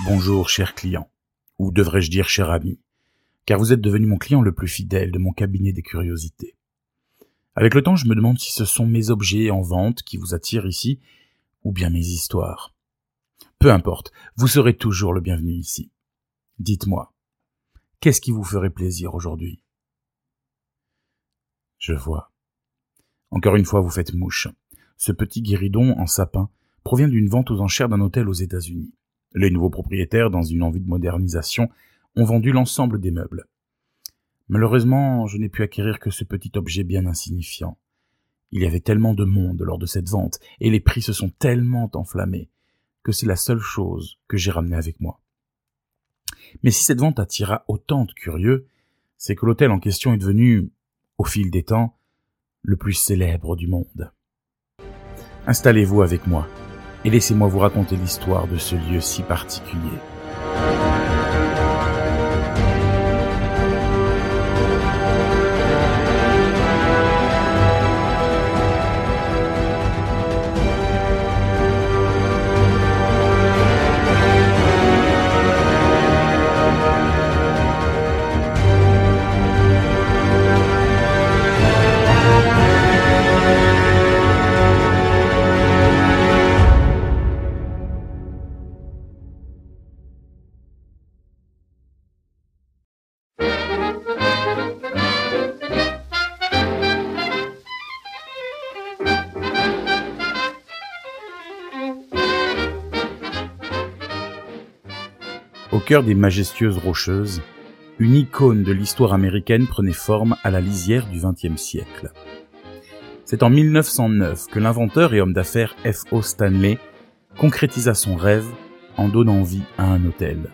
Bonjour, cher client. Ou devrais-je dire cher ami Car vous êtes devenu mon client le plus fidèle de mon cabinet des curiosités. Avec le temps, je me demande si ce sont mes objets en vente qui vous attirent ici, ou bien mes histoires. Peu importe, vous serez toujours le bienvenu ici. Dites-moi, qu'est-ce qui vous ferait plaisir aujourd'hui? Je vois. Encore une fois, vous faites mouche. Ce petit guéridon en sapin provient d'une vente aux enchères d'un hôtel aux États-Unis. Les nouveaux propriétaires, dans une envie de modernisation, ont vendu l'ensemble des meubles. Malheureusement, je n'ai pu acquérir que ce petit objet bien insignifiant. Il y avait tellement de monde lors de cette vente, et les prix se sont tellement enflammés, que c'est la seule chose que j'ai ramenée avec moi. Mais si cette vente attira autant de curieux, c'est que l'hôtel en question est devenu, au fil des temps, le plus célèbre du monde. Installez-vous avec moi et laissez-moi vous raconter l'histoire de ce lieu si particulier. Des majestueuses rocheuses, une icône de l'histoire américaine prenait forme à la lisière du XXe siècle. C'est en 1909 que l'inventeur et homme d'affaires F.O. Stanley concrétisa son rêve en donnant vie à un hôtel.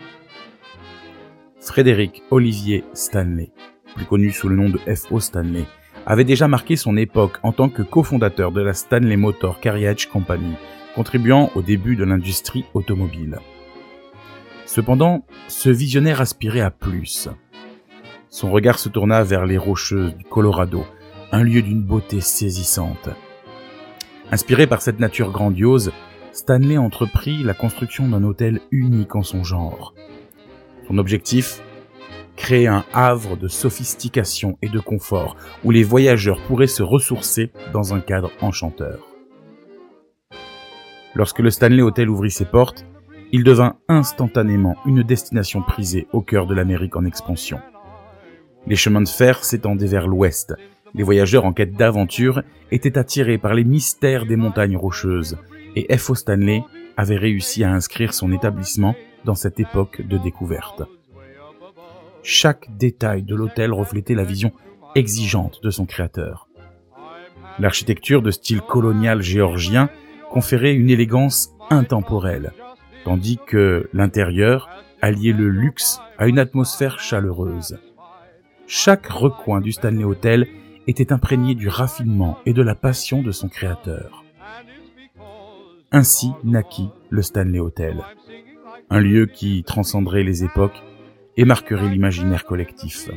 Frédéric Olivier Stanley, plus connu sous le nom de F.O. Stanley, avait déjà marqué son époque en tant que cofondateur de la Stanley Motor Carriage Company, contribuant au début de l'industrie automobile. Cependant, ce visionnaire aspirait à plus. Son regard se tourna vers les rocheuses du Colorado, un lieu d'une beauté saisissante. Inspiré par cette nature grandiose, Stanley entreprit la construction d'un hôtel unique en son genre. Son objectif? Créer un havre de sophistication et de confort où les voyageurs pourraient se ressourcer dans un cadre enchanteur. Lorsque le Stanley Hotel ouvrit ses portes, il devint instantanément une destination prisée au cœur de l'Amérique en expansion. Les chemins de fer s'étendaient vers l'ouest. Les voyageurs en quête d'aventure étaient attirés par les mystères des montagnes rocheuses, et F.O. Stanley avait réussi à inscrire son établissement dans cette époque de découverte. Chaque détail de l'hôtel reflétait la vision exigeante de son créateur. L'architecture de style colonial géorgien conférait une élégance intemporelle, tandis que l'intérieur alliait le luxe à une atmosphère chaleureuse. Chaque recoin du Stanley Hotel était imprégné du raffinement et de la passion de son créateur. Ainsi naquit le Stanley Hotel, un lieu qui transcenderait les époques et marquerait l'imaginaire collectif.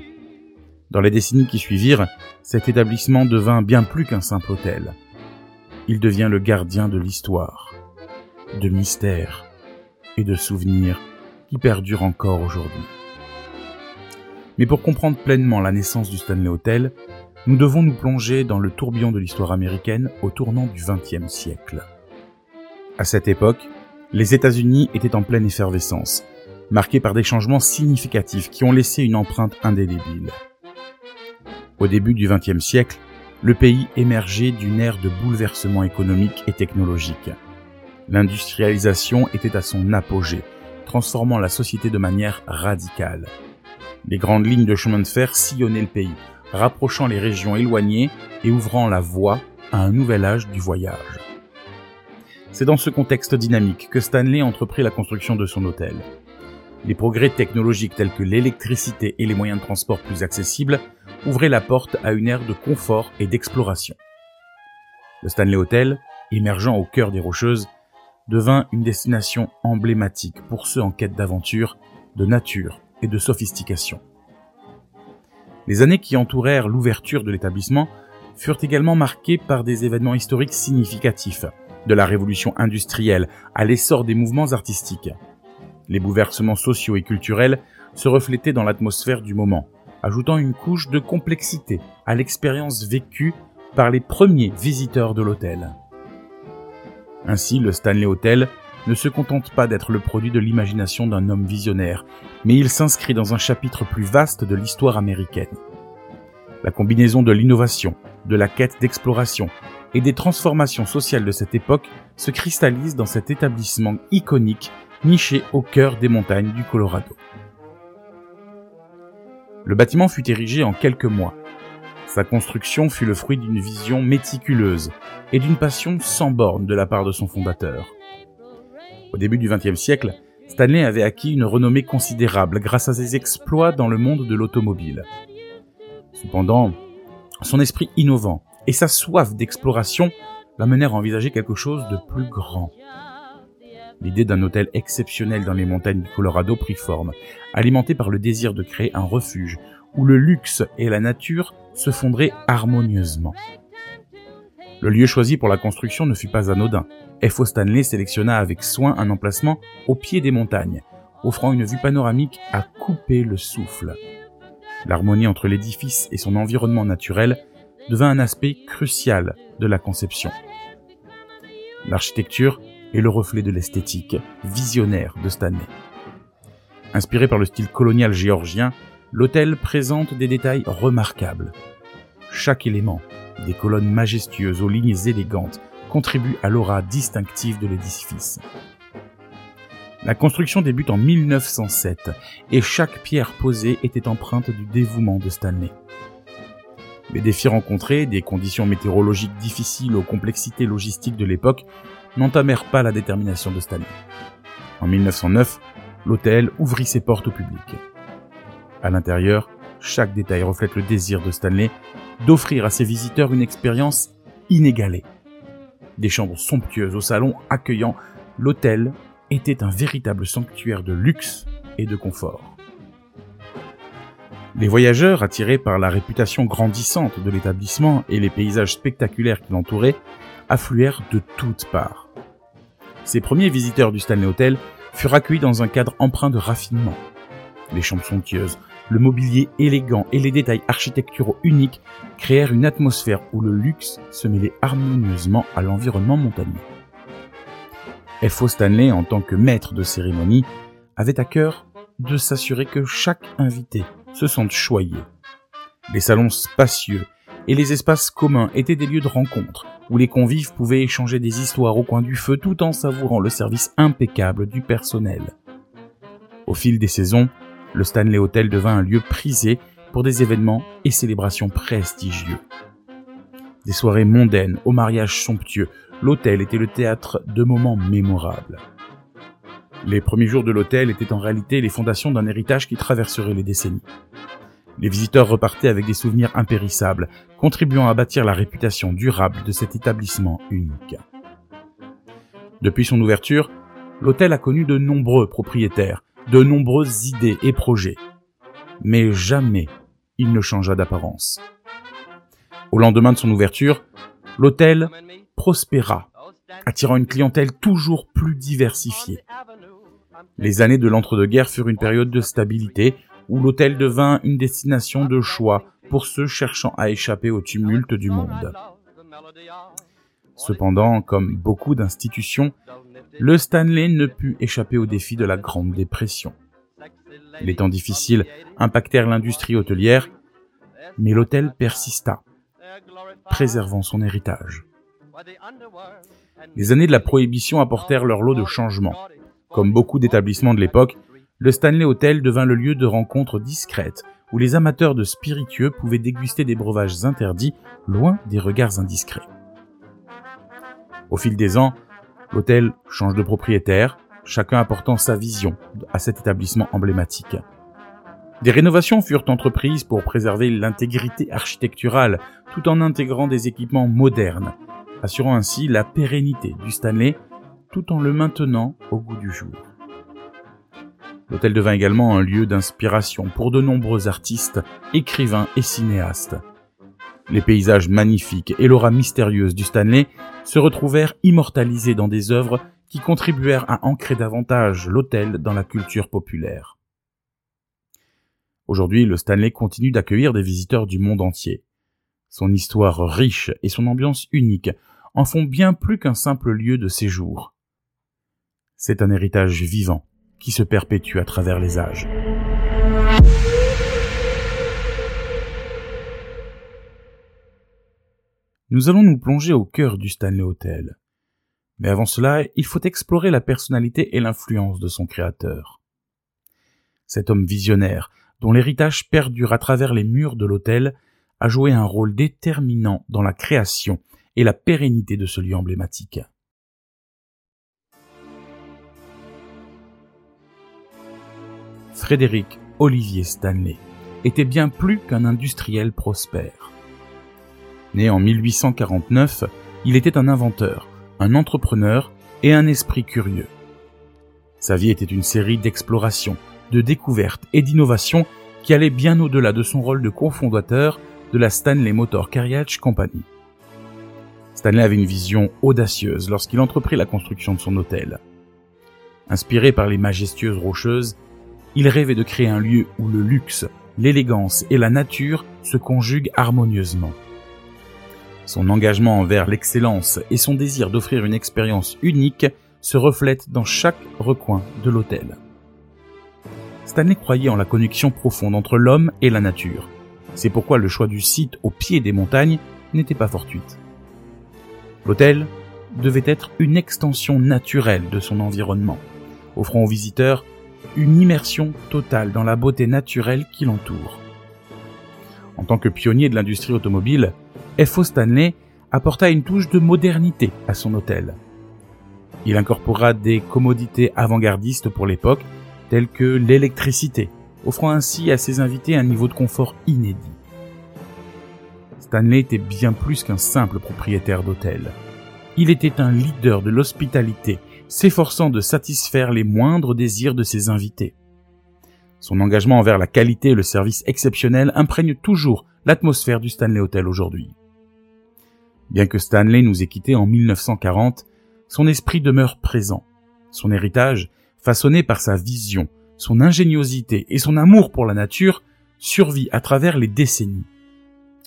Dans les décennies qui suivirent, cet établissement devint bien plus qu'un simple hôtel. Il devient le gardien de l'histoire, de mystère, et de souvenirs qui perdurent encore aujourd'hui. Mais pour comprendre pleinement la naissance du Stanley Hotel, nous devons nous plonger dans le tourbillon de l'histoire américaine au tournant du XXe siècle. À cette époque, les États-Unis étaient en pleine effervescence, marqués par des changements significatifs qui ont laissé une empreinte indélébile. Au début du XXe siècle, le pays émergeait d'une ère de bouleversement économique et technologique. L'industrialisation était à son apogée, transformant la société de manière radicale. Les grandes lignes de chemin de fer sillonnaient le pays, rapprochant les régions éloignées et ouvrant la voie à un nouvel âge du voyage. C'est dans ce contexte dynamique que Stanley entreprit la construction de son hôtel. Les progrès technologiques tels que l'électricité et les moyens de transport plus accessibles ouvraient la porte à une ère de confort et d'exploration. Le Stanley Hotel, émergeant au cœur des Rocheuses, devint une destination emblématique pour ceux en quête d'aventure, de nature et de sophistication. Les années qui entourèrent l'ouverture de l'établissement furent également marquées par des événements historiques significatifs, de la révolution industrielle à l'essor des mouvements artistiques. Les bouleversements sociaux et culturels se reflétaient dans l'atmosphère du moment, ajoutant une couche de complexité à l'expérience vécue par les premiers visiteurs de l'hôtel. Ainsi, le Stanley Hotel ne se contente pas d'être le produit de l'imagination d'un homme visionnaire, mais il s'inscrit dans un chapitre plus vaste de l'histoire américaine. La combinaison de l'innovation, de la quête d'exploration et des transformations sociales de cette époque se cristallise dans cet établissement iconique niché au cœur des montagnes du Colorado. Le bâtiment fut érigé en quelques mois. Sa construction fut le fruit d'une vision méticuleuse et d'une passion sans borne de la part de son fondateur. Au début du XXe siècle, Stanley avait acquis une renommée considérable grâce à ses exploits dans le monde de l'automobile. Cependant, son esprit innovant et sa soif d'exploration l'amenèrent à envisager quelque chose de plus grand. L'idée d'un hôtel exceptionnel dans les montagnes du Colorado prit forme, alimenté par le désir de créer un refuge où le luxe et la nature se fondraient harmonieusement. Le lieu choisi pour la construction ne fut pas anodin. F.O. Stanley sélectionna avec soin un emplacement au pied des montagnes, offrant une vue panoramique à couper le souffle. L'harmonie entre l'édifice et son environnement naturel devint un aspect crucial de la conception. L'architecture est le reflet de l'esthétique visionnaire de Stanley. Inspiré par le style colonial géorgien, l'hôtel présente des détails remarquables. Chaque élément, des colonnes majestueuses aux lignes élégantes, contribue à l'aura distinctive de l'édifice. La construction débute en 1907 et chaque pierre posée était empreinte du dévouement de Stanley. Les défis rencontrés, des conditions météorologiques difficiles aux complexités logistiques de l'époque, n'entamèrent pas la détermination de Stanley. En 1909, l'hôtel ouvrit ses portes au public. À l'intérieur, chaque détail reflète le désir de Stanley d'offrir à ses visiteurs une expérience inégalée. Des chambres somptueuses au salon accueillant, l'hôtel était un véritable sanctuaire de luxe et de confort. Les voyageurs, attirés par la réputation grandissante de l'établissement et les paysages spectaculaires qui l'entouraient, affluèrent de toutes parts. Ces premiers visiteurs du Stanley Hotel furent accueillis dans un cadre empreint de raffinement. Les chambres somptueuses, le mobilier élégant et les détails architecturaux uniques créèrent une atmosphère où le luxe se mêlait harmonieusement à l'environnement montagneux. F.O. Stanley, en tant que maître de cérémonie, avait à cœur de s'assurer que chaque invité se sente choyé. Les salons spacieux et les espaces communs étaient des lieux de rencontre où les convives pouvaient échanger des histoires au coin du feu tout en savourant le service impeccable du personnel. Au fil des saisons, le Stanley Hotel devint un lieu prisé pour des événements et célébrations prestigieux. Des soirées mondaines aux mariages somptueux, l'hôtel était le théâtre de moments mémorables. Les premiers jours de l'hôtel étaient en réalité les fondations d'un héritage qui traverserait les décennies. Les visiteurs repartaient avec des souvenirs impérissables, contribuant à bâtir la réputation durable de cet établissement unique. Depuis son ouverture, l'hôtel a connu de nombreux propriétaires, de nombreuses idées et projets. Mais jamais il ne changea d'apparence. Au lendemain de son ouverture, l'hôtel prospéra, attirant une clientèle toujours plus diversifiée. Les années de l'entre-deux-guerres furent une période de stabilité où l'hôtel devint une destination de choix pour ceux cherchant à échapper au tumulte du monde. Cependant, comme beaucoup d'institutions, le Stanley ne put échapper au défi de la Grande Dépression. Les temps difficiles impactèrent l'industrie hôtelière, mais l'hôtel persista, préservant son héritage. Les années de la prohibition apportèrent leur lot de changements. Comme beaucoup d'établissements de l'époque, le Stanley Hotel devint le lieu de rencontres discrètes où les amateurs de spiritueux pouvaient déguster des breuvages interdits loin des regards indiscrets. Au fil des ans, l'hôtel change de propriétaire, chacun apportant sa vision à cet établissement emblématique. Des rénovations furent entreprises pour préserver l'intégrité architecturale tout en intégrant des équipements modernes, assurant ainsi la pérennité du Stanley tout en le maintenant au goût du jour. L'hôtel devint également un lieu d'inspiration pour de nombreux artistes, écrivains et cinéastes. Les paysages magnifiques et l'aura mystérieuse du Stanley se retrouvèrent immortalisés dans des œuvres qui contribuèrent à ancrer davantage l'hôtel dans la culture populaire. Aujourd'hui, le Stanley continue d'accueillir des visiteurs du monde entier. Son histoire riche et son ambiance unique en font bien plus qu'un simple lieu de séjour. C'est un héritage vivant qui se perpétue à travers les âges. Nous allons nous plonger au cœur du Stanley Hotel. Mais avant cela, il faut explorer la personnalité et l'influence de son créateur. Cet homme visionnaire, dont l'héritage perdure à travers les murs de l'hôtel, a joué un rôle déterminant dans la création et la pérennité de ce lieu emblématique. Frédéric Olivier Stanley était bien plus qu'un industriel prospère. Né en 1849, il était un inventeur, un entrepreneur et un esprit curieux. Sa vie était une série d'explorations, de découvertes et d'innovations qui allaient bien au-delà de son rôle de cofondateur de la Stanley Motor Carriage Company. Stanley avait une vision audacieuse lorsqu'il entreprit la construction de son hôtel. Inspiré par les majestueuses rocheuses, il rêvait de créer un lieu où le luxe, l'élégance et la nature se conjuguent harmonieusement. Son engagement envers l'excellence et son désir d'offrir une expérience unique se reflètent dans chaque recoin de l'hôtel. Stanley croyait en la connexion profonde entre l'homme et la nature. C'est pourquoi le choix du site au pied des montagnes n'était pas fortuite. L'hôtel devait être une extension naturelle de son environnement, offrant aux visiteurs une immersion totale dans la beauté naturelle qui l'entoure. En tant que pionnier de l'industrie automobile, F.O. Stanley apporta une touche de modernité à son hôtel. Il incorpora des commodités avant-gardistes pour l'époque, telles que l'électricité, offrant ainsi à ses invités un niveau de confort inédit. Stanley était bien plus qu'un simple propriétaire d'hôtel. Il était un leader de l'hospitalité, s'efforçant de satisfaire les moindres désirs de ses invités. Son engagement envers la qualité et le service exceptionnel imprègne toujours l'atmosphère du Stanley Hotel aujourd'hui. Bien que Stanley nous ait quittés en 1940, son esprit demeure présent. Son héritage, façonné par sa vision, son ingéniosité et son amour pour la nature, survit à travers les décennies.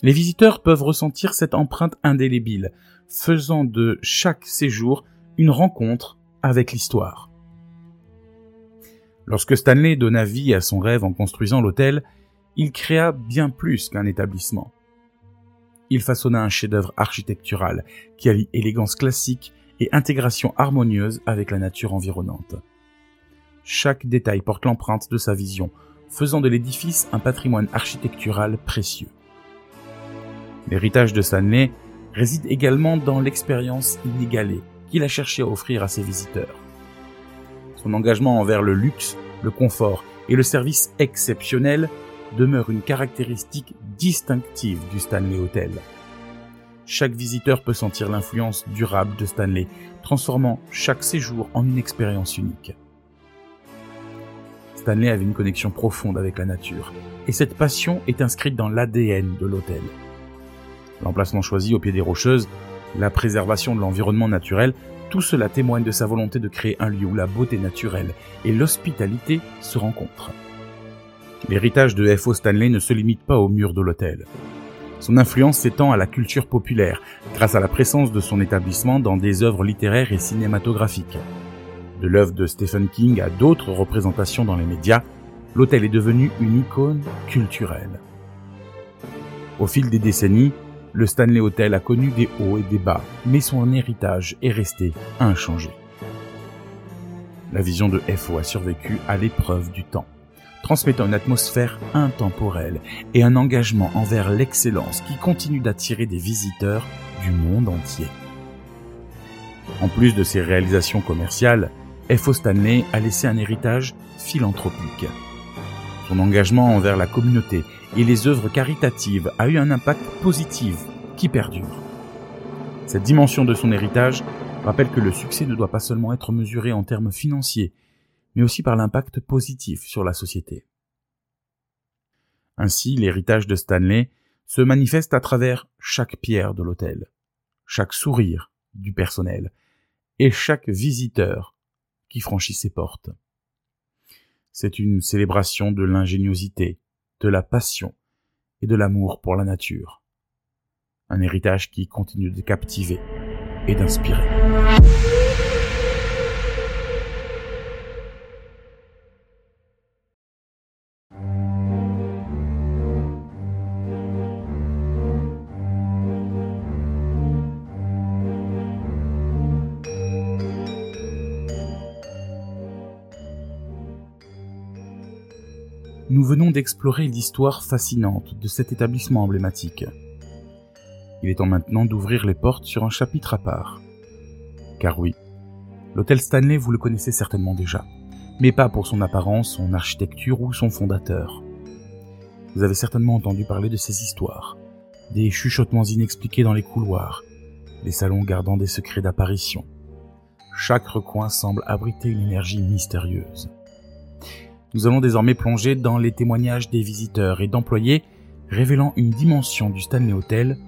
Les visiteurs peuvent ressentir cette empreinte indélébile, faisant de chaque séjour une rencontre avec l'histoire. Lorsque Stanley donna vie à son rêve en construisant l'hôtel, il créa bien plus qu'un établissement. Il façonna un chef-d'œuvre architectural qui allie élégance classique et intégration harmonieuse avec la nature environnante. Chaque détail porte l'empreinte de sa vision, faisant de l'édifice un patrimoine architectural précieux. L'héritage de Stanley réside également dans l'expérience inégalée qu'il a cherché à offrir à ses visiteurs. Son engagement envers le luxe, le confort et le service exceptionnel demeure une caractéristique distinctive du Stanley Hotel. Chaque visiteur peut sentir l'influence durable de Stanley, transformant chaque séjour en une expérience unique. Stanley avait une connexion profonde avec la nature, et cette passion est inscrite dans l'ADN de l'hôtel. L'emplacement choisi au pied des Rocheuses la préservation de l'environnement naturel, tout cela témoigne de sa volonté de créer un lieu où la beauté naturelle et l'hospitalité se rencontrent. L'héritage de F.O. Stanley ne se limite pas aux murs de l'hôtel. Son influence s'étend à la culture populaire, grâce à la présence de son établissement dans des œuvres littéraires et cinématographiques. De l'œuvre de Stephen King à d'autres représentations dans les médias, l'hôtel est devenu une icône culturelle. Au fil des décennies, le Stanley Hotel a connu des hauts et des bas, mais son héritage est resté inchangé. La vision de FO a survécu à l'épreuve du temps, transmettant une atmosphère intemporelle et un engagement envers l'excellence qui continue d'attirer des visiteurs du monde entier. En plus de ses réalisations commerciales, FO Stanley a laissé un héritage philanthropique. Son engagement envers la communauté et les œuvres caritatives a eu un impact positif qui perdure. Cette dimension de son héritage rappelle que le succès ne doit pas seulement être mesuré en termes financiers, mais aussi par l'impact positif sur la société. Ainsi, l'héritage de Stanley se manifeste à travers chaque pierre de l'hôtel, chaque sourire du personnel et chaque visiteur qui franchit ses portes. C'est une célébration de l'ingéniosité, de la passion et de l'amour pour la nature. Un héritage qui continue de captiver et d'inspirer. Venons d'explorer l'histoire fascinante de cet établissement emblématique. Il est temps maintenant d'ouvrir les portes sur un chapitre à part. Car oui, l'hôtel Stanley vous le connaissez certainement déjà, mais pas pour son apparence, son architecture ou son fondateur. Vous avez certainement entendu parler de ces histoires, des chuchotements inexpliqués dans les couloirs, les salons gardant des secrets d'apparition. Chaque recoin semble abriter une énergie mystérieuse. Nous allons désormais plonger dans les témoignages des visiteurs et d'employés révélant une dimension du Stanley Hotel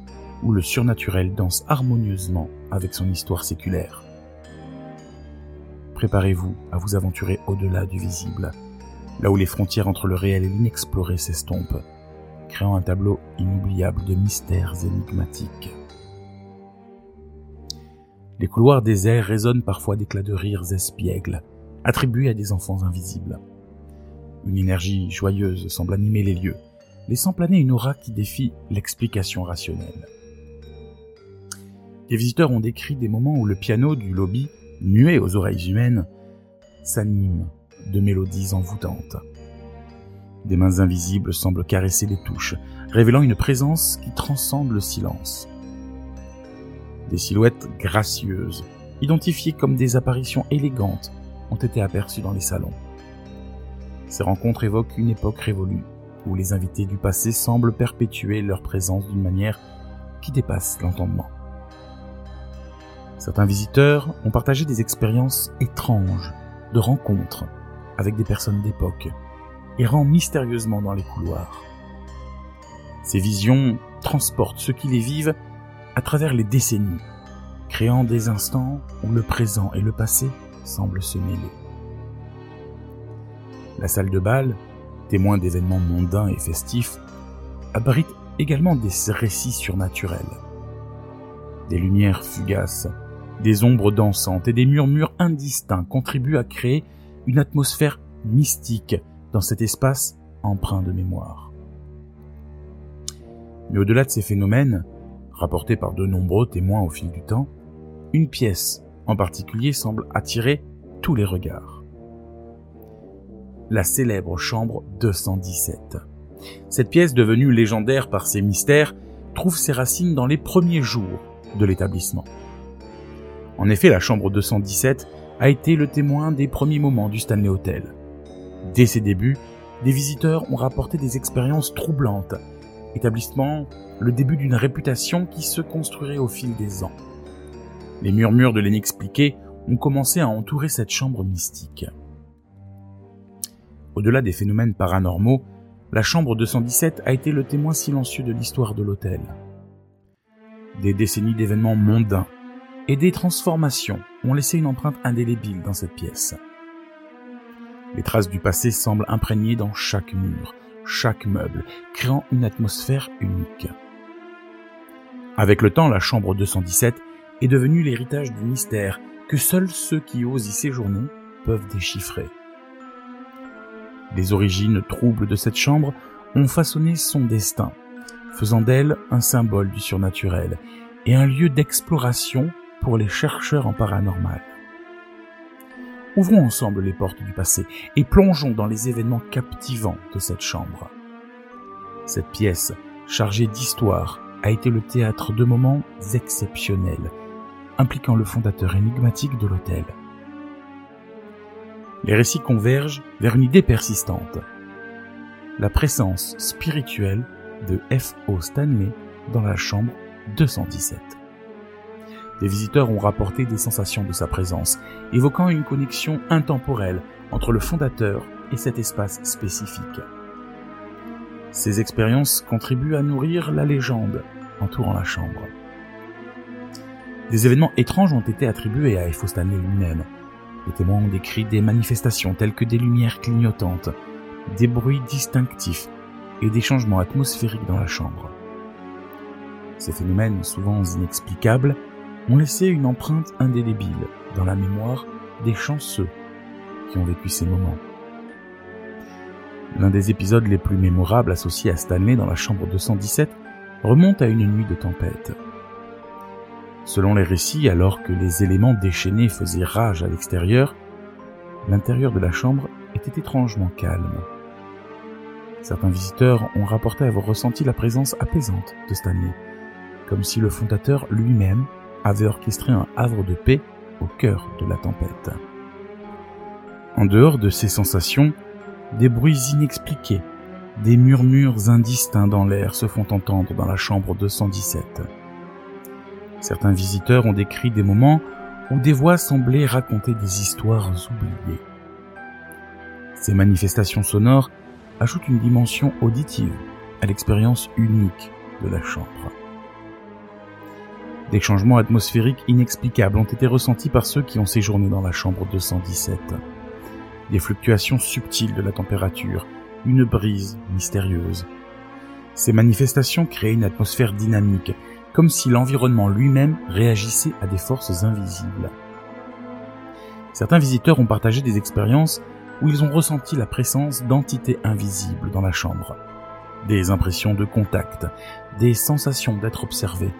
où le surnaturel danse harmonieusement avec son histoire séculaire. Préparez-vous à vous aventurer au-delà du visible, là où les frontières entre le réel et l'inexploré s'estompent, créant un tableau inoubliable de mystères énigmatiques. Les couloirs déserts résonnent parfois d'éclats de rires espiègles, attribués à des enfants invisibles. Une énergie joyeuse semble animer les lieux, laissant planer une aura qui défie l'explication rationnelle. Les visiteurs ont décrit des moments où le piano du lobby, muet aux oreilles humaines, s'anime de mélodies envoûtantes. Des mains invisibles semblent caresser les touches, révélant une présence qui transcende le silence. Des silhouettes gracieuses, identifiées comme des apparitions élégantes, ont été aperçues dans les salons. Ces rencontres évoquent une époque révolue, où les invités du passé semblent perpétuer leur présence d'une manière qui dépasse l'entendement. Certains visiteurs ont partagé des expériences étranges de rencontres avec des personnes d'époque, errant mystérieusement dans les couloirs. Ces visions transportent ceux qui les vivent à travers les décennies, créant des instants où le présent et le passé semblent se mêler. La salle de bal, témoin d'événements mondains et festifs, abrite également des récits surnaturels. Des lumières fugaces, des ombres dansantes et des murmures indistincts contribuent à créer une atmosphère mystique dans cet espace empreint de mémoire. Mais au-delà de ces phénomènes, rapportés par de nombreux témoins au fil du temps, une pièce en particulier semble attirer tous les regards la célèbre chambre 217. Cette pièce, devenue légendaire par ses mystères, trouve ses racines dans les premiers jours de l'établissement. En effet, la chambre 217 a été le témoin des premiers moments du Stanley Hotel. Dès ses débuts, des visiteurs ont rapporté des expériences troublantes, établissement le début d'une réputation qui se construirait au fil des ans. Les murmures de l'inexpliqué ont commencé à entourer cette chambre mystique. Au-delà des phénomènes paranormaux, la chambre 217 a été le témoin silencieux de l'histoire de l'hôtel. Des décennies d'événements mondains et des transformations ont laissé une empreinte indélébile dans cette pièce. Les traces du passé semblent imprégnées dans chaque mur, chaque meuble, créant une atmosphère unique. Avec le temps, la chambre 217 est devenue l'héritage du mystère que seuls ceux qui osent y séjourner peuvent déchiffrer. Les origines troubles de cette chambre ont façonné son destin, faisant d'elle un symbole du surnaturel et un lieu d'exploration pour les chercheurs en paranormal. Ouvrons ensemble les portes du passé et plongeons dans les événements captivants de cette chambre. Cette pièce, chargée d'histoire, a été le théâtre de moments exceptionnels, impliquant le fondateur énigmatique de l'hôtel. Les récits convergent vers une idée persistante. La présence spirituelle de F.O. Stanley dans la chambre 217. Des visiteurs ont rapporté des sensations de sa présence, évoquant une connexion intemporelle entre le fondateur et cet espace spécifique. Ces expériences contribuent à nourrir la légende entourant la chambre. Des événements étranges ont été attribués à Efo Stanley lui-même. Les témoins ont décrit des manifestations telles que des lumières clignotantes, des bruits distinctifs et des changements atmosphériques dans la chambre. Ces phénomènes, souvent inexplicables, ont laissé une empreinte indélébile dans la mémoire des chanceux qui ont vécu ces moments. L'un des épisodes les plus mémorables associés à Stanley dans la chambre 217 remonte à une nuit de tempête. Selon les récits, alors que les éléments déchaînés faisaient rage à l'extérieur, l'intérieur de la chambre était étrangement calme. Certains visiteurs ont rapporté avoir ressenti la présence apaisante de Stanley, comme si le fondateur lui-même avait orchestré un havre de paix au cœur de la tempête. En dehors de ces sensations, des bruits inexpliqués, des murmures indistincts dans l'air se font entendre dans la chambre 217. Certains visiteurs ont décrit des moments où des voix semblaient raconter des histoires oubliées. Ces manifestations sonores ajoutent une dimension auditive à l'expérience unique de la chambre. Des changements atmosphériques inexplicables ont été ressentis par ceux qui ont séjourné dans la chambre 217. Des fluctuations subtiles de la température, une brise mystérieuse. Ces manifestations créaient une atmosphère dynamique, comme si l'environnement lui-même réagissait à des forces invisibles. Certains visiteurs ont partagé des expériences où ils ont ressenti la présence d'entités invisibles dans la chambre. Des impressions de contact, des sensations d'être observés,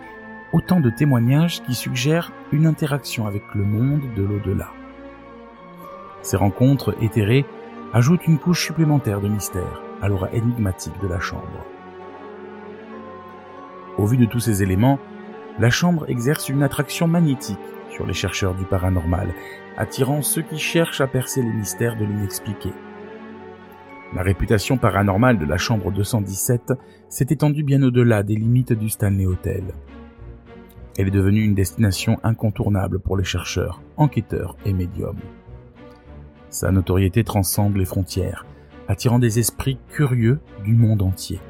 autant de témoignages qui suggèrent une interaction avec le monde de l'au-delà. Ces rencontres éthérées ajoutent une couche supplémentaire de mystère à l'aura énigmatique de la chambre. Au vu de tous ces éléments, la chambre exerce une attraction magnétique sur les chercheurs du paranormal, attirant ceux qui cherchent à percer les mystères de l'inexpliqué. La réputation paranormale de la chambre 217 s'est étendue bien au-delà des limites du Stanley Hotel. Elle est devenue une destination incontournable pour les chercheurs, enquêteurs et médiums. Sa notoriété transcende les frontières, attirant des esprits curieux du monde entier.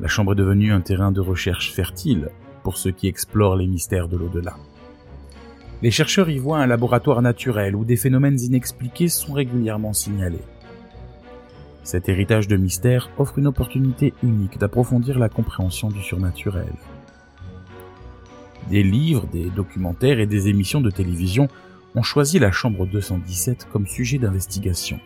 La chambre est devenue un terrain de recherche fertile pour ceux qui explorent les mystères de l'au-delà. Les chercheurs y voient un laboratoire naturel où des phénomènes inexpliqués sont régulièrement signalés. Cet héritage de mystère offre une opportunité unique d'approfondir la compréhension du surnaturel. Des livres, des documentaires et des émissions de télévision ont choisi la chambre 217 comme sujet d'investigation.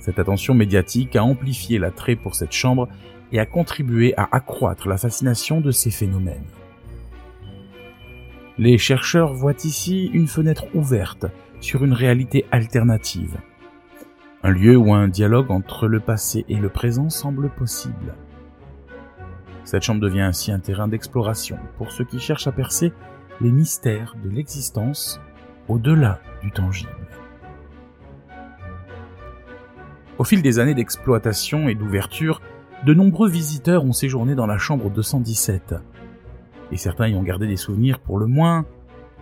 Cette attention médiatique a amplifié l'attrait pour cette chambre et a contribué à accroître la fascination de ces phénomènes. Les chercheurs voient ici une fenêtre ouverte sur une réalité alternative, un lieu où un dialogue entre le passé et le présent semble possible. Cette chambre devient ainsi un terrain d'exploration pour ceux qui cherchent à percer les mystères de l'existence au-delà du tangible. Au fil des années d'exploitation et d'ouverture, de nombreux visiteurs ont séjourné dans la chambre 217, et certains y ont gardé des souvenirs pour le moins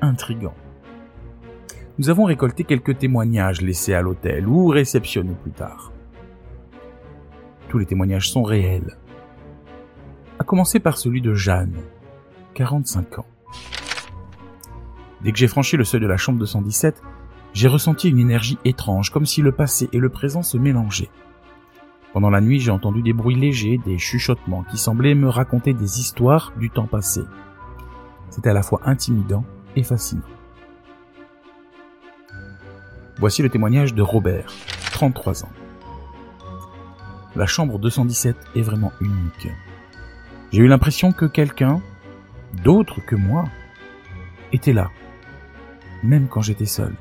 intrigants. Nous avons récolté quelques témoignages laissés à l'hôtel ou réceptionnés plus tard. Tous les témoignages sont réels, à commencer par celui de Jeanne, 45 ans. Dès que j'ai franchi le seuil de la chambre 217, j'ai ressenti une énergie étrange, comme si le passé et le présent se mélangeaient. Pendant la nuit, j'ai entendu des bruits légers, des chuchotements qui semblaient me raconter des histoires du temps passé. C'était à la fois intimidant et fascinant. Voici le témoignage de Robert, 33 ans. La chambre 217 est vraiment unique. J'ai eu l'impression que quelqu'un, d'autre que moi, était là, même quand j'étais seul.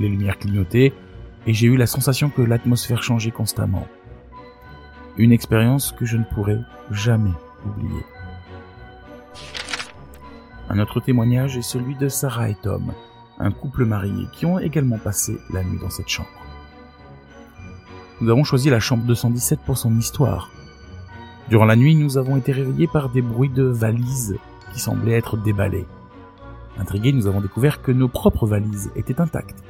Les lumières clignotaient et j'ai eu la sensation que l'atmosphère changeait constamment. Une expérience que je ne pourrai jamais oublier. Un autre témoignage est celui de Sarah et Tom, un couple marié qui ont également passé la nuit dans cette chambre. Nous avons choisi la chambre 217 pour son histoire, Durant la nuit, nous avons été réveillés par des bruits de valises qui semblaient être déballées. Intrigués, nous avons découvert que nos propres valises étaient intactes.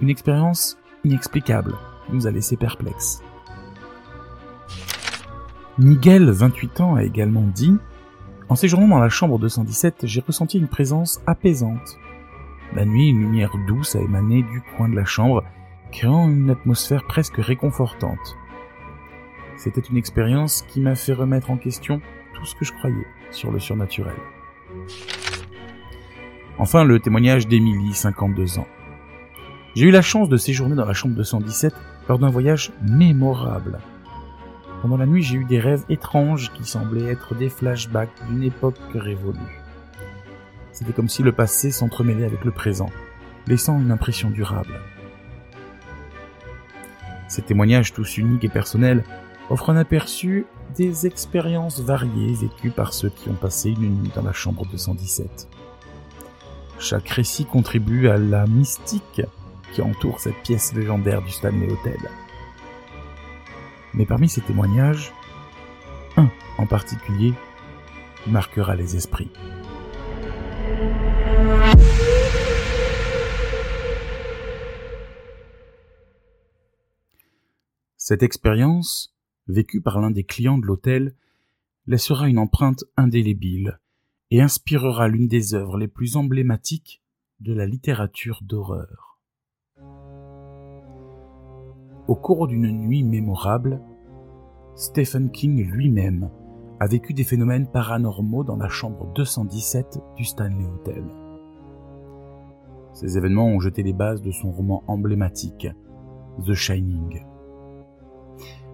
Une expérience inexplicable nous a laissés perplexes. Miguel, 28 ans, a également dit En séjournant dans la chambre 217, j'ai ressenti une présence apaisante. La nuit, une lumière douce a émané du coin de la chambre, créant une atmosphère presque réconfortante. C'était une expérience qui m'a fait remettre en question tout ce que je croyais sur le surnaturel. Enfin, le témoignage d'Émilie, 52 ans. J'ai eu la chance de séjourner dans la chambre 217 lors d'un voyage mémorable. Pendant la nuit, j'ai eu des rêves étranges qui semblaient être des flashbacks d'une époque révolue. C'était comme si le passé s'entremêlait avec le présent, laissant une impression durable. Ces témoignages tous uniques et personnels offrent un aperçu des expériences variées vécues par ceux qui ont passé une nuit dans la chambre 217. Chaque récit contribue à la mystique qui entoure cette pièce légendaire du Stanley Hotel. Mais parmi ces témoignages, un en particulier marquera les esprits. Cette expérience, vécue par l'un des clients de l'hôtel, laissera une empreinte indélébile et inspirera l'une des œuvres les plus emblématiques de la littérature d'horreur. Au cours d'une nuit mémorable, Stephen King lui-même a vécu des phénomènes paranormaux dans la chambre 217 du Stanley Hotel. Ces événements ont jeté les bases de son roman emblématique, The Shining.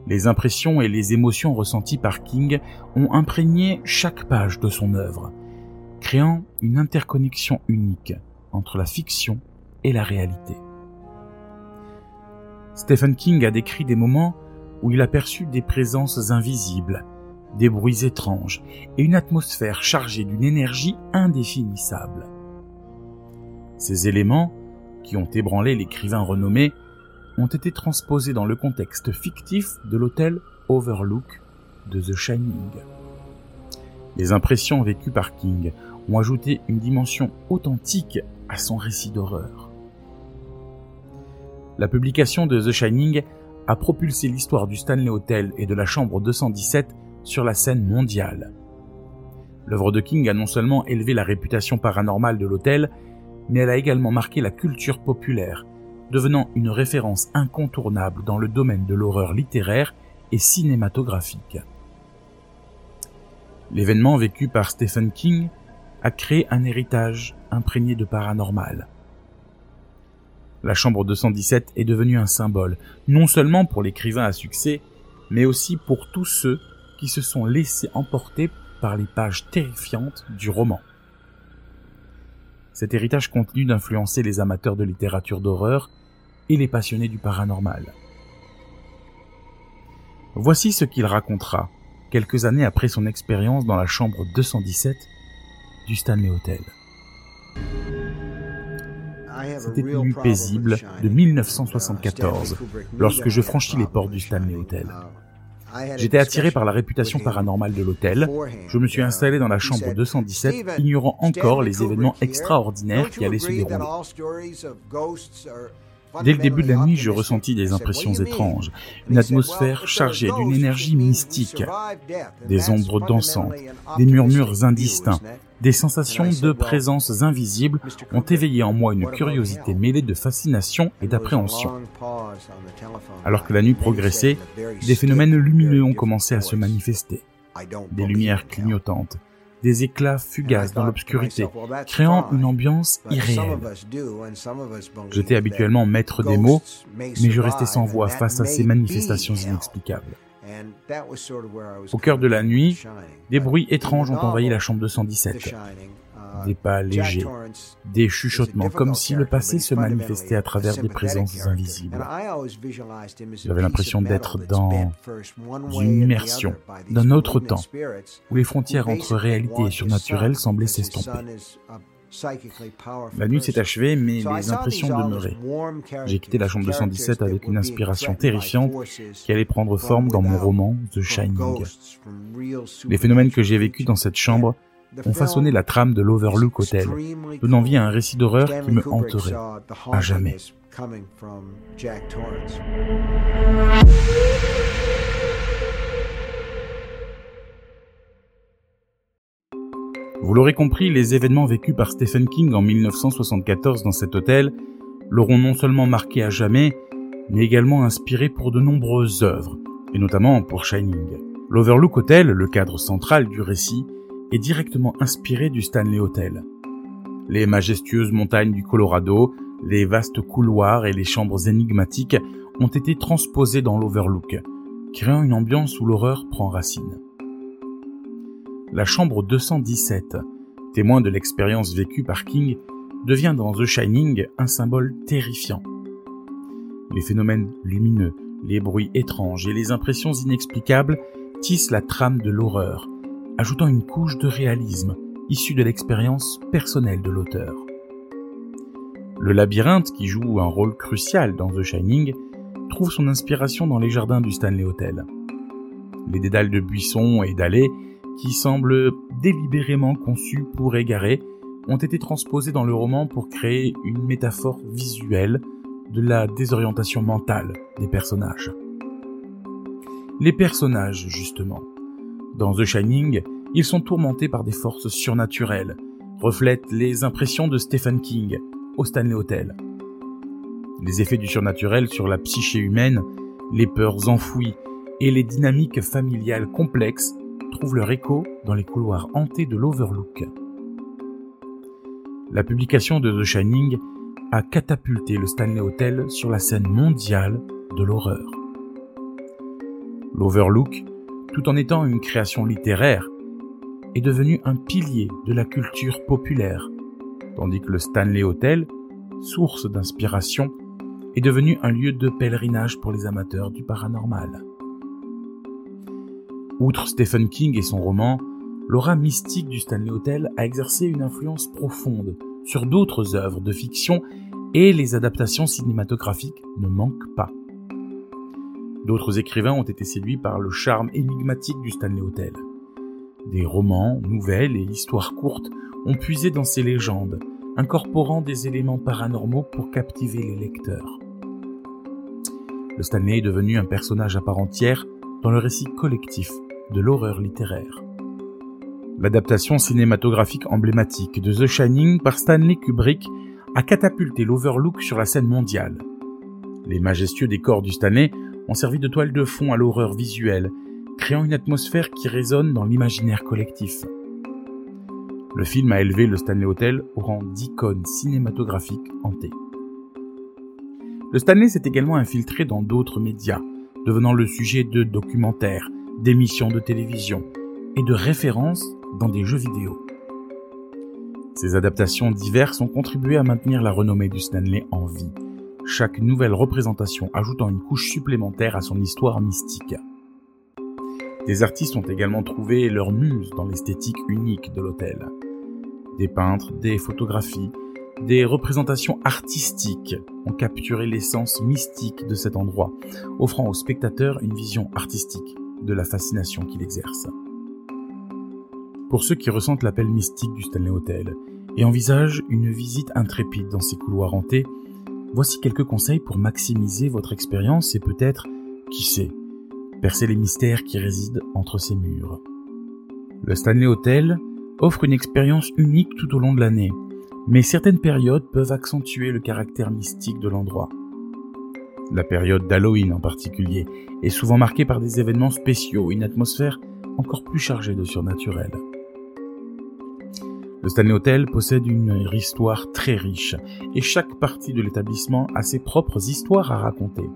Les impressions et les émotions ressenties par King ont imprégné chaque page de son œuvre, créant une interconnexion unique entre la fiction et la réalité. Stephen King a décrit des moments où il a perçu des présences invisibles, des bruits étranges et une atmosphère chargée d'une énergie indéfinissable. Ces éléments, qui ont ébranlé l'écrivain renommé, ont été transposés dans le contexte fictif de l'hôtel Overlook de The Shining. Les impressions vécues par King ont ajouté une dimension authentique à son récit d'horreur. La publication de The Shining a propulsé l'histoire du Stanley Hotel et de la chambre 217 sur la scène mondiale. L'œuvre de King a non seulement élevé la réputation paranormale de l'hôtel, mais elle a également marqué la culture populaire, devenant une référence incontournable dans le domaine de l'horreur littéraire et cinématographique. L'événement vécu par Stephen King a créé un héritage imprégné de paranormal la chambre 217 est devenue un symbole, non seulement pour l'écrivain à succès, mais aussi pour tous ceux qui se sont laissés emporter par les pages terrifiantes du roman. Cet héritage continue d'influencer les amateurs de littérature d'horreur et les passionnés du paranormal. Voici ce qu'il racontera quelques années après son expérience dans la chambre 217 du Stanley Hotel. C'était une nuit paisible de 1974, lorsque je franchis les portes du Stanley Hotel. J'étais attiré par la réputation paranormale de l'hôtel. Je me suis installé dans la chambre 217, ignorant encore les événements extraordinaires qui allaient se dérouler. Dès le début de la nuit, je ressentis des impressions étranges, une atmosphère chargée d'une énergie mystique, des ombres dansantes, des murmures indistincts, des sensations de présence invisibles ont éveillé en moi une curiosité mêlée de fascination et d'appréhension. Alors que la nuit progressait, des phénomènes lumineux ont commencé à se manifester. Des lumières clignotantes, des éclats fugaces dans l'obscurité, créant une ambiance irréelle. J'étais habituellement maître des mots, mais je restais sans voix face à ces manifestations inexplicables. Au cœur de la nuit, des bruits étranges ont envahi la chambre 217. Des pas légers, des chuchotements, comme si le passé se manifestait à travers des présences invisibles. J'avais l'impression d'être dans une immersion d'un autre temps, où les frontières entre réalité et surnaturel semblaient s'estomper. La nuit s'est achevée, mais les impressions demeuraient. J'ai quitté la chambre 217 avec une inspiration terrifiante qui allait prendre forme dans mon roman The Shining. Les phénomènes que j'ai vécus dans cette chambre ont façonné la trame de l'Overlook Hotel, donnant vie à un récit d'horreur qui me hanterait à jamais. Vous l'aurez compris, les événements vécus par Stephen King en 1974 dans cet hôtel l'auront non seulement marqué à jamais, mais également inspiré pour de nombreuses œuvres, et notamment pour Shining. L'Overlook Hotel, le cadre central du récit, est directement inspiré du Stanley Hotel. Les majestueuses montagnes du Colorado, les vastes couloirs et les chambres énigmatiques ont été transposés dans l'Overlook, créant une ambiance où l'horreur prend racine. La chambre 217, témoin de l'expérience vécue par King, devient dans The Shining un symbole terrifiant. Les phénomènes lumineux, les bruits étranges et les impressions inexplicables tissent la trame de l'horreur, ajoutant une couche de réalisme issue de l'expérience personnelle de l'auteur. Le labyrinthe, qui joue un rôle crucial dans The Shining, trouve son inspiration dans les jardins du Stanley Hotel. Les dédales de buissons et d'allées, qui semblent délibérément conçus pour égarer, ont été transposés dans le roman pour créer une métaphore visuelle de la désorientation mentale des personnages. Les personnages, justement. Dans The Shining, ils sont tourmentés par des forces surnaturelles, reflètent les impressions de Stephen King au Stanley Hotel. Les effets du surnaturel sur la psyché humaine, les peurs enfouies et les dynamiques familiales complexes trouvent leur écho dans les couloirs hantés de l'Overlook. La publication de The Shining a catapulté le Stanley Hotel sur la scène mondiale de l'horreur. L'Overlook, tout en étant une création littéraire, est devenu un pilier de la culture populaire, tandis que le Stanley Hotel, source d'inspiration, est devenu un lieu de pèlerinage pour les amateurs du paranormal. Outre Stephen King et son roman, l'aura mystique du Stanley Hotel a exercé une influence profonde sur d'autres œuvres de fiction et les adaptations cinématographiques ne manquent pas. D'autres écrivains ont été séduits par le charme énigmatique du Stanley Hotel. Des romans, nouvelles et histoires courtes ont puisé dans ces légendes, incorporant des éléments paranormaux pour captiver les lecteurs. Le Stanley est devenu un personnage à part entière dans le récit collectif de l'horreur littéraire. L'adaptation cinématographique emblématique de The Shining par Stanley Kubrick a catapulté l'Overlook sur la scène mondiale. Les majestueux décors du Stanley ont servi de toile de fond à l'horreur visuelle créant une atmosphère qui résonne dans l'imaginaire collectif. Le film a élevé le Stanley Hotel au rang d'icône cinématographique hantée. Le Stanley s'est également infiltré dans d'autres médias, devenant le sujet de documentaires, d'émissions de télévision et de références dans des jeux vidéo. Ces adaptations diverses ont contribué à maintenir la renommée du Stanley en vie, chaque nouvelle représentation ajoutant une couche supplémentaire à son histoire mystique. Des artistes ont également trouvé leur muse dans l'esthétique unique de l'hôtel. Des peintres, des photographies, des représentations artistiques ont capturé l'essence mystique de cet endroit, offrant aux spectateurs une vision artistique de la fascination qu'il exerce. Pour ceux qui ressentent l'appel mystique du Stanley Hotel et envisagent une visite intrépide dans ces couloirs hantés, voici quelques conseils pour maximiser votre expérience et peut-être, qui sait, percer les mystères qui résident entre ces murs. Le Stanley Hotel offre une expérience unique tout au long de l'année, mais certaines périodes peuvent accentuer le caractère mystique de l'endroit. La période d'Halloween en particulier est souvent marquée par des événements spéciaux une atmosphère encore plus chargée de surnaturel. Le Stanley Hotel possède une histoire très riche et chaque partie de l'établissement a ses propres histoires à raconter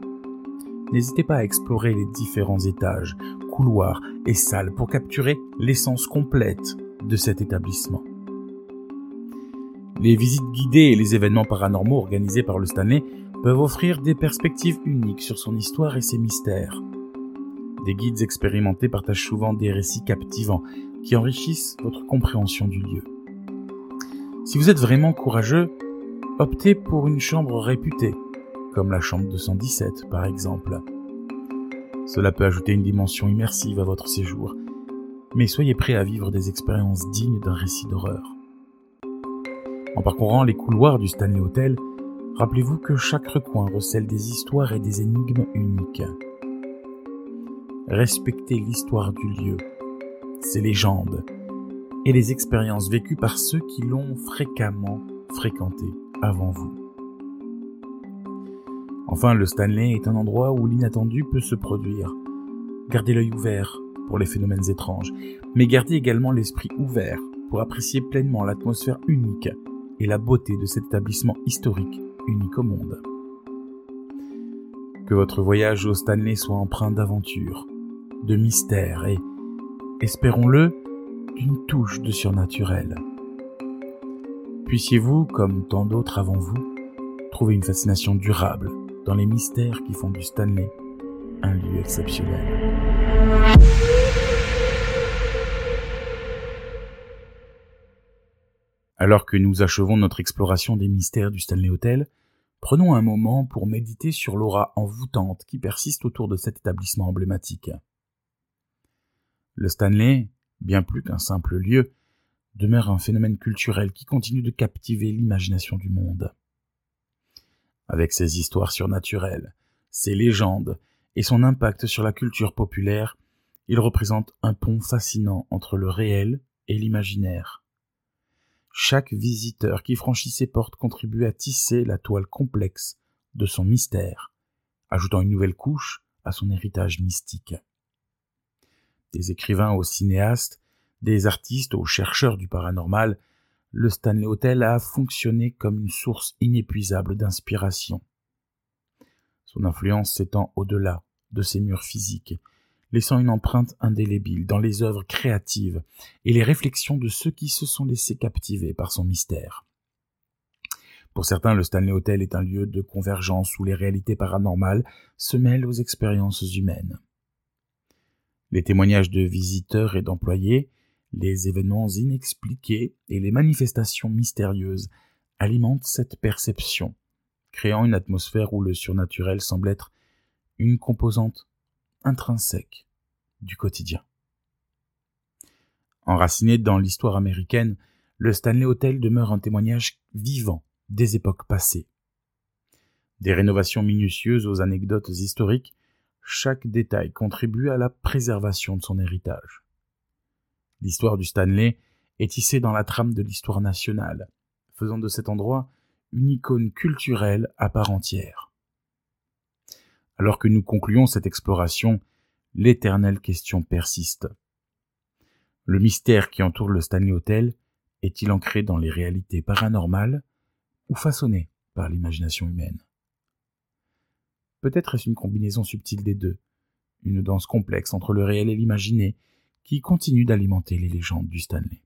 n'hésitez pas à explorer les différents étages, couloirs et salles pour capturer l'essence complète de cet établissement. Les visites guidées et les événements paranormaux organisés par le Stanley peuvent offrir des perspectives uniques sur son histoire et ses mystères. Des guides expérimentés partagent souvent des récits captivants qui enrichissent votre compréhension du lieu. Si vous êtes vraiment courageux, optez pour une chambre réputée comme la chambre 217 par exemple. Cela peut ajouter une dimension immersive à votre séjour, mais soyez prêt à vivre des expériences dignes d'un récit d'horreur. En parcourant les couloirs du Stanley Hotel, rappelez-vous que chaque recoin recèle des histoires et des énigmes uniques. Respectez l'histoire du lieu, ses légendes, et les expériences vécues par ceux qui l'ont fréquemment fréquenté avant vous. Enfin, le Stanley est un endroit où l'inattendu peut se produire. Gardez l'œil ouvert pour les phénomènes étranges, mais gardez également l'esprit ouvert pour apprécier pleinement l'atmosphère unique et la beauté de cet établissement historique unique au monde. Que votre voyage au Stanley soit empreint d'aventure, de mystère et, espérons-le, d'une touche de surnaturel. Puissiez-vous, comme tant d'autres avant vous, trouver une fascination durable dans les mystères qui font du Stanley un lieu exceptionnel. Alors que nous achevons notre exploration des mystères du Stanley Hotel, prenons un moment pour méditer sur l'aura envoûtante qui persiste autour de cet établissement emblématique. Le Stanley, bien plus qu'un simple lieu, demeure un phénomène culturel qui continue de captiver l'imagination du monde. Avec ses histoires surnaturelles, ses légendes et son impact sur la culture populaire, il représente un pont fascinant entre le réel et l'imaginaire. Chaque visiteur qui franchit ses portes contribue à tisser la toile complexe de son mystère, ajoutant une nouvelle couche à son héritage mystique. Des écrivains aux cinéastes, des artistes aux chercheurs du paranormal, le Stanley Hotel a fonctionné comme une source inépuisable d'inspiration. Son influence s'étend au-delà de ses murs physiques, laissant une empreinte indélébile dans les œuvres créatives et les réflexions de ceux qui se sont laissés captiver par son mystère. Pour certains, le Stanley Hotel est un lieu de convergence où les réalités paranormales se mêlent aux expériences humaines. Les témoignages de visiteurs et d'employés, les événements inexpliqués et les manifestations mystérieuses alimentent cette perception, créant une atmosphère où le surnaturel semble être une composante intrinsèque du quotidien. Enraciné dans l'histoire américaine, le Stanley Hotel demeure un témoignage vivant des époques passées. Des rénovations minutieuses aux anecdotes historiques, chaque détail contribue à la préservation de son héritage. L'histoire du Stanley est tissée dans la trame de l'histoire nationale, faisant de cet endroit une icône culturelle à part entière. Alors que nous concluons cette exploration, l'éternelle question persiste. Le mystère qui entoure le Stanley Hotel est-il ancré dans les réalités paranormales ou façonné par l'imagination humaine? Peut-être est-ce une combinaison subtile des deux, une danse complexe entre le réel et l'imaginé qui continue d'alimenter les légendes du Stanley.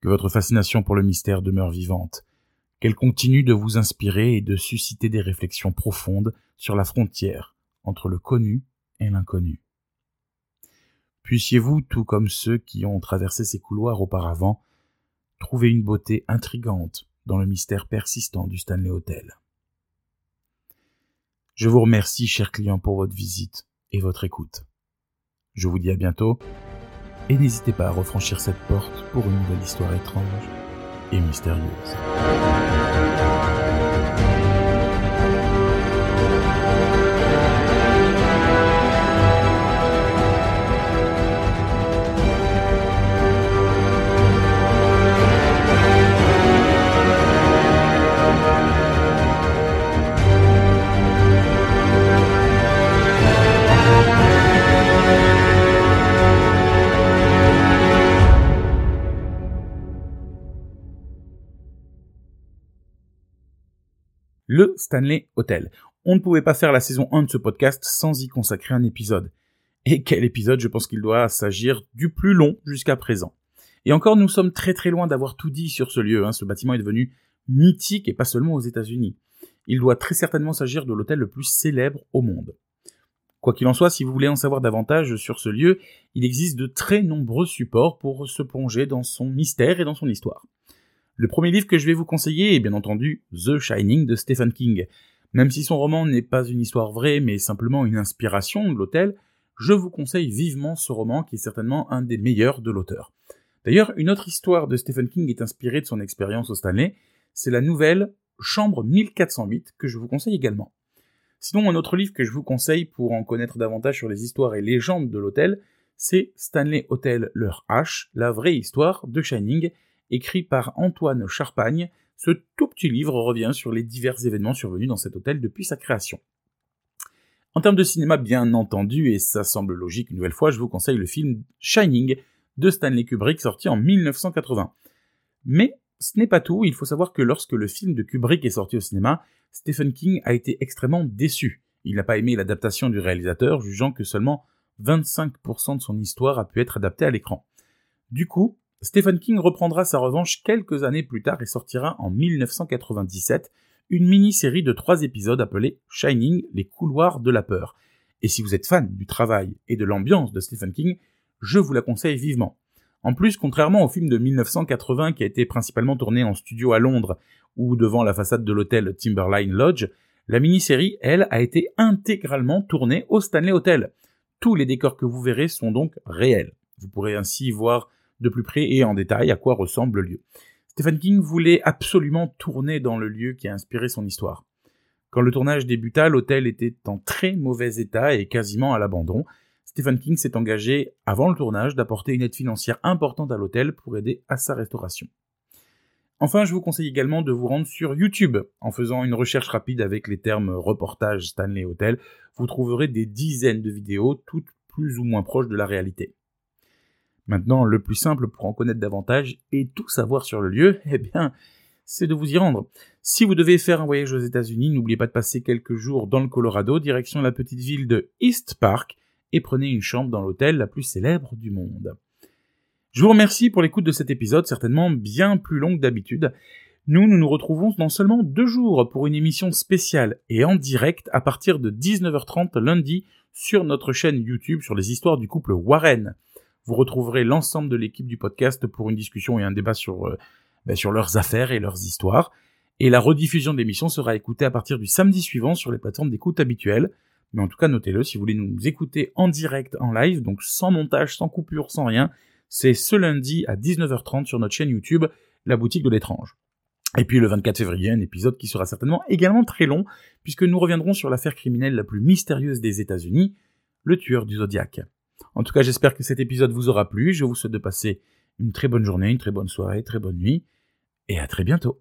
Que votre fascination pour le mystère demeure vivante qu'elle continue de vous inspirer et de susciter des réflexions profondes sur la frontière entre le connu et l'inconnu. Puissiez-vous, tout comme ceux qui ont traversé ces couloirs auparavant, trouver une beauté intrigante dans le mystère persistant du Stanley Hotel. Je vous remercie, chers clients, pour votre visite et votre écoute. Je vous dis à bientôt, et n'hésitez pas à refranchir cette porte pour une nouvelle histoire étrange et mystérieuse. Stanley Hotel. On ne pouvait pas faire la saison 1 de ce podcast sans y consacrer un épisode. Et quel épisode, je pense qu'il doit s'agir du plus long jusqu'à présent. Et encore, nous sommes très très loin d'avoir tout dit sur ce lieu. Hein. Ce bâtiment est devenu mythique et pas seulement aux États-Unis. Il doit très certainement s'agir de l'hôtel le plus célèbre au monde. Quoi qu'il en soit, si vous voulez en savoir davantage sur ce lieu, il existe de très nombreux supports pour se plonger dans son mystère et dans son histoire. Le premier livre que je vais vous conseiller est bien entendu The Shining de Stephen King. Même si son roman n'est pas une histoire vraie, mais simplement une inspiration de l'hôtel, je vous conseille vivement ce roman qui est certainement un des meilleurs de l'auteur. D'ailleurs, une autre histoire de Stephen King est inspirée de son expérience au Stanley, c'est la nouvelle Chambre 1408 que je vous conseille également. Sinon, un autre livre que je vous conseille pour en connaître davantage sur les histoires et légendes de l'hôtel, c'est Stanley Hotel leur H, la vraie histoire de Shining, écrit par Antoine Charpagne. Ce tout petit livre revient sur les divers événements survenus dans cet hôtel depuis sa création. En termes de cinéma, bien entendu, et ça semble logique une nouvelle fois, je vous conseille le film Shining de Stanley Kubrick sorti en 1980. Mais ce n'est pas tout, il faut savoir que lorsque le film de Kubrick est sorti au cinéma, Stephen King a été extrêmement déçu. Il n'a pas aimé l'adaptation du réalisateur, jugeant que seulement 25% de son histoire a pu être adaptée à l'écran. Du coup, Stephen King reprendra sa revanche quelques années plus tard et sortira en 1997 une mini-série de trois épisodes appelée Shining, les couloirs de la peur. Et si vous êtes fan du travail et de l'ambiance de Stephen King, je vous la conseille vivement. En plus, contrairement au film de 1980 qui a été principalement tourné en studio à Londres ou devant la façade de l'hôtel Timberline Lodge, la mini-série, elle, a été intégralement tournée au Stanley Hotel. Tous les décors que vous verrez sont donc réels. Vous pourrez ainsi voir de plus près et en détail à quoi ressemble le lieu. Stephen King voulait absolument tourner dans le lieu qui a inspiré son histoire. Quand le tournage débuta, l'hôtel était en très mauvais état et quasiment à l'abandon. Stephen King s'est engagé, avant le tournage, d'apporter une aide financière importante à l'hôtel pour aider à sa restauration. Enfin, je vous conseille également de vous rendre sur YouTube. En faisant une recherche rapide avec les termes reportage Stanley Hotel, vous trouverez des dizaines de vidéos, toutes plus ou moins proches de la réalité. Maintenant, le plus simple pour en connaître davantage et tout savoir sur le lieu, eh bien, c'est de vous y rendre. Si vous devez faire un voyage aux États-Unis, n'oubliez pas de passer quelques jours dans le Colorado, direction la petite ville de East Park, et prenez une chambre dans l'hôtel la plus célèbre du monde. Je vous remercie pour l'écoute de cet épisode, certainement bien plus long que d'habitude. Nous, nous nous retrouvons dans seulement deux jours pour une émission spéciale et en direct à partir de 19h30 lundi sur notre chaîne YouTube sur les histoires du couple Warren. Vous retrouverez l'ensemble de l'équipe du podcast pour une discussion et un débat sur, euh, ben, sur leurs affaires et leurs histoires. Et la rediffusion de l'émission sera écoutée à partir du samedi suivant sur les plateformes d'écoute habituelles. Mais en tout cas, notez-le, si vous voulez nous écouter en direct, en live, donc sans montage, sans coupure, sans rien, c'est ce lundi à 19h30 sur notre chaîne YouTube, La Boutique de l'étrange. Et puis le 24 février, un épisode qui sera certainement également très long, puisque nous reviendrons sur l'affaire criminelle la plus mystérieuse des États-Unis, le tueur du Zodiac. En tout cas, j'espère que cet épisode vous aura plu. Je vous souhaite de passer une très bonne journée, une très bonne soirée, très bonne nuit, et à très bientôt.